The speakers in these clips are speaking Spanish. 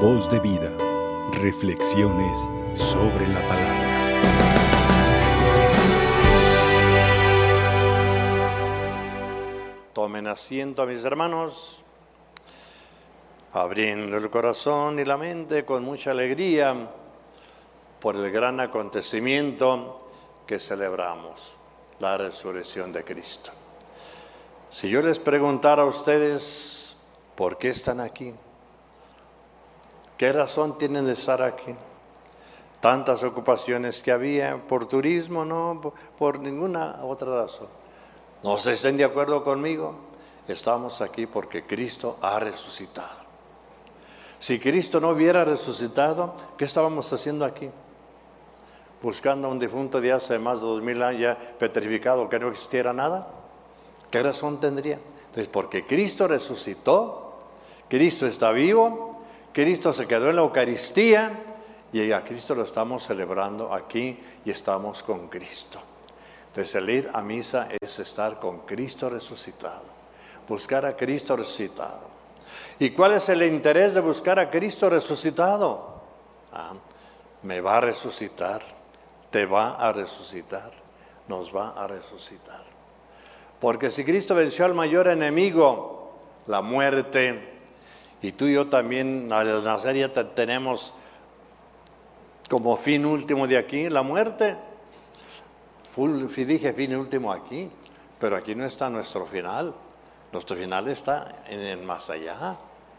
Voz de vida. Reflexiones sobre la palabra. Tomen asiento, mis hermanos, abriendo el corazón y la mente con mucha alegría por el gran acontecimiento que celebramos, la resurrección de Cristo. Si yo les preguntara a ustedes, ¿por qué están aquí? ¿Qué razón tienen de estar aquí? Tantas ocupaciones que había por turismo, no, por ninguna otra razón. No se estén de acuerdo conmigo, estamos aquí porque Cristo ha resucitado. Si Cristo no hubiera resucitado, ¿qué estábamos haciendo aquí? Buscando a un difunto de hace más de dos mil años ya petrificado que no existiera nada. ¿Qué razón tendría? Entonces, porque Cristo resucitó, Cristo está vivo, Cristo se quedó en la Eucaristía y a Cristo lo estamos celebrando aquí y estamos con Cristo. Entonces el ir a misa es estar con Cristo resucitado, buscar a Cristo resucitado. ¿Y cuál es el interés de buscar a Cristo resucitado? Ah, me va a resucitar, te va a resucitar, nos va a resucitar. Porque si Cristo venció al mayor enemigo, la muerte, y tú y yo también al nacer ya tenemos como fin último de aquí la muerte. dije fin último aquí, pero aquí no está nuestro final. Nuestro final está en el más allá,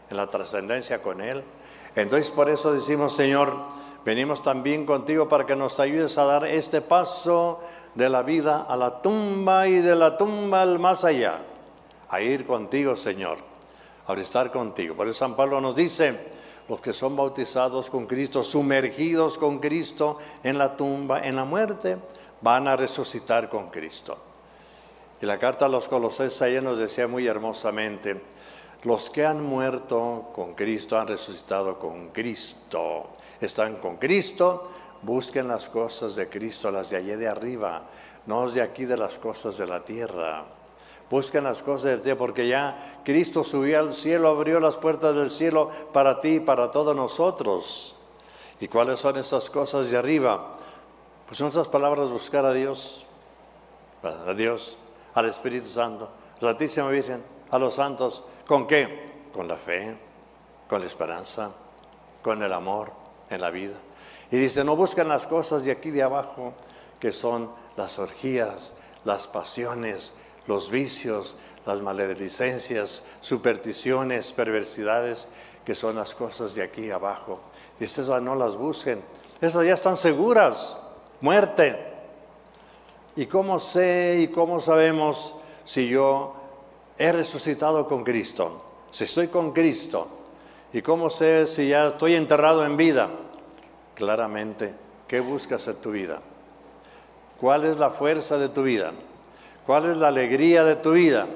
en la trascendencia con Él. Entonces por eso decimos, Señor, venimos también contigo para que nos ayudes a dar este paso de la vida a la tumba y de la tumba al más allá. A ir contigo, Señor al estar contigo. Por eso San Pablo nos dice, los que son bautizados con Cristo, sumergidos con Cristo en la tumba, en la muerte, van a resucitar con Cristo. Y la carta a los Colosenses ahí nos decía muy hermosamente, los que han muerto con Cristo han resucitado con Cristo. Están con Cristo, busquen las cosas de Cristo, las de allí de arriba, no de aquí de las cosas de la tierra. Busquen las cosas de Dios, porque ya Cristo subió al cielo, abrió las puertas del cielo para ti y para todos nosotros. ¿Y cuáles son esas cosas de arriba? Pues en otras palabras, buscar a Dios, a Dios, al Espíritu Santo, a la Santísima Virgen, a los santos. ¿Con qué? Con la fe, con la esperanza, con el amor en la vida. Y dice, no buscan las cosas de aquí de abajo, que son las orgías, las pasiones, los vicios, las maledicencias, supersticiones, perversidades, que son las cosas de aquí abajo. Dice, esas no las busquen, esas ya están seguras, muerte. ¿Y cómo sé y cómo sabemos si yo he resucitado con Cristo? Si estoy con Cristo. ¿Y cómo sé si ya estoy enterrado en vida? Claramente, ¿qué buscas en tu vida? ¿Cuál es la fuerza de tu vida? ¿Cuál es la alegría de tu vida?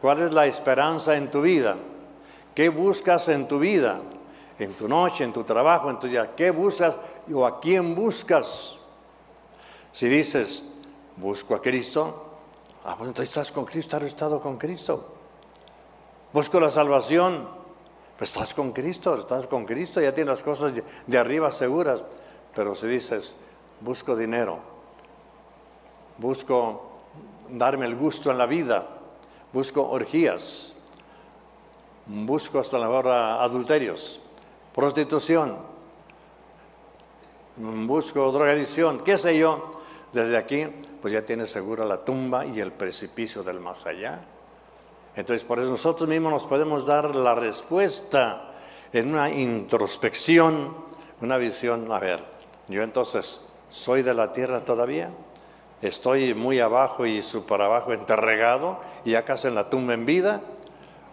¿Cuál es la esperanza en tu vida? ¿Qué buscas en tu vida? En tu noche, en tu trabajo, en tu día. ¿Qué buscas o a quién buscas? Si dices, busco a Cristo, ah, bueno, entonces estás con Cristo, has estado con Cristo. Busco la salvación, pues estás con Cristo, estás con Cristo, ya tienes las cosas de arriba seguras. Pero si dices, busco dinero, busco darme el gusto en la vida, busco orgías, busco hasta la hora adulterios, prostitución, busco drogadicción, qué sé yo. Desde aquí, pues ya tienes segura la tumba y el precipicio del más allá. Entonces, por eso nosotros mismos nos podemos dar la respuesta en una introspección, una visión. A ver, yo entonces soy de la tierra todavía estoy muy abajo y super abajo enterregado y acá en la tumba en vida,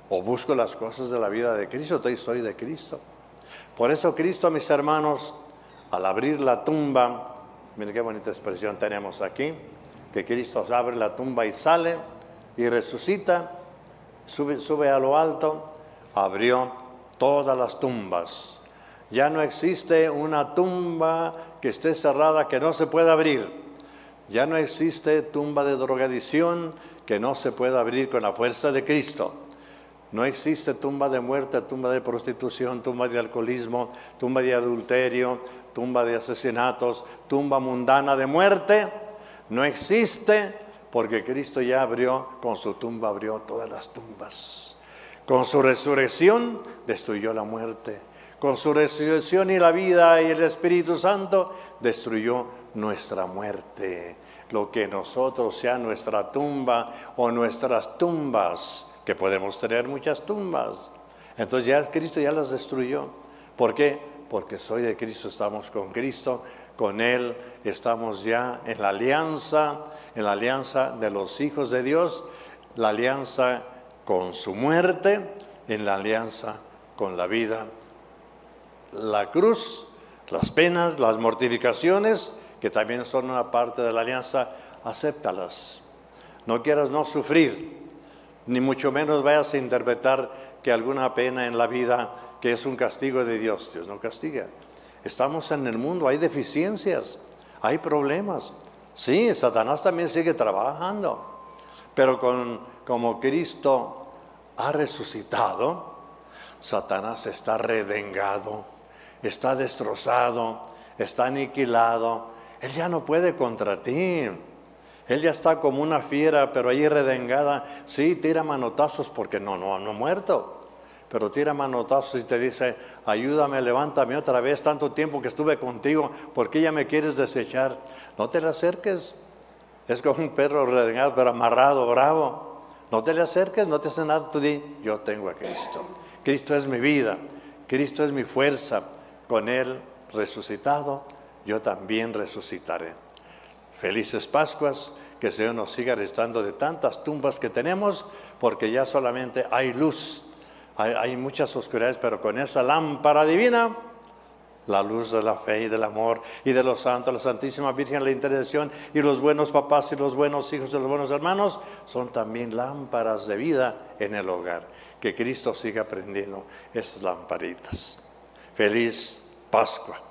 o busco las cosas de la vida de Cristo, estoy soy de Cristo. Por eso Cristo, mis hermanos, al abrir la tumba, miren qué bonita expresión tenemos aquí, que Cristo abre la tumba y sale y resucita, sube a lo alto, abrió todas las tumbas. Ya no existe una tumba que esté cerrada que no se pueda abrir. Ya no existe tumba de drogadicción que no se pueda abrir con la fuerza de Cristo. No existe tumba de muerte, tumba de prostitución, tumba de alcoholismo, tumba de adulterio, tumba de asesinatos, tumba mundana de muerte. No existe porque Cristo ya abrió, con su tumba abrió todas las tumbas. Con su resurrección destruyó la muerte. Con su resurrección y la vida y el Espíritu Santo destruyó nuestra muerte. Lo que nosotros sea nuestra tumba o nuestras tumbas que podemos tener muchas tumbas. Entonces ya Cristo ya las destruyó. ¿Por qué? Porque soy de Cristo, estamos con Cristo, con Él estamos ya en la alianza, en la alianza de los hijos de Dios, la alianza con su muerte, en la alianza con la vida. La cruz, las penas, las mortificaciones, que también son una parte de la alianza, acéptalas. No quieras no sufrir, ni mucho menos vayas a interpretar que alguna pena en la vida que es un castigo de Dios. Dios no castiga. Estamos en el mundo, hay deficiencias, hay problemas. Sí, Satanás también sigue trabajando, pero con, como Cristo ha resucitado, Satanás está redengado, está destrozado, está aniquilado. Él ya no puede contra ti. Él ya está como una fiera, pero ahí redengada. Sí, tira manotazos porque no, no, no muerto. Pero tira manotazos y te dice, ayúdame, levántame otra vez, tanto tiempo que estuve contigo, ¿por qué ya me quieres desechar? No te le acerques. Es como un perro redengado, pero amarrado, bravo. No te le acerques, no te hace nada. Tú di, yo tengo a Cristo. Cristo es mi vida, Cristo es mi fuerza. Con Él resucitado, yo también resucitaré. Felices Pascuas que el Señor nos siga restando de tantas tumbas que tenemos, porque ya solamente hay luz, hay, muchas oscuridades, pero con esa lámpara divina, la luz de la fe y del amor y de los santos, la Santísima Virgen, la intercesión y los buenos papás y los buenos hijos de los buenos hermanos son también lámparas de vida en el hogar. Que Cristo siga prendiendo esas lamparitas. Feliz Pascua.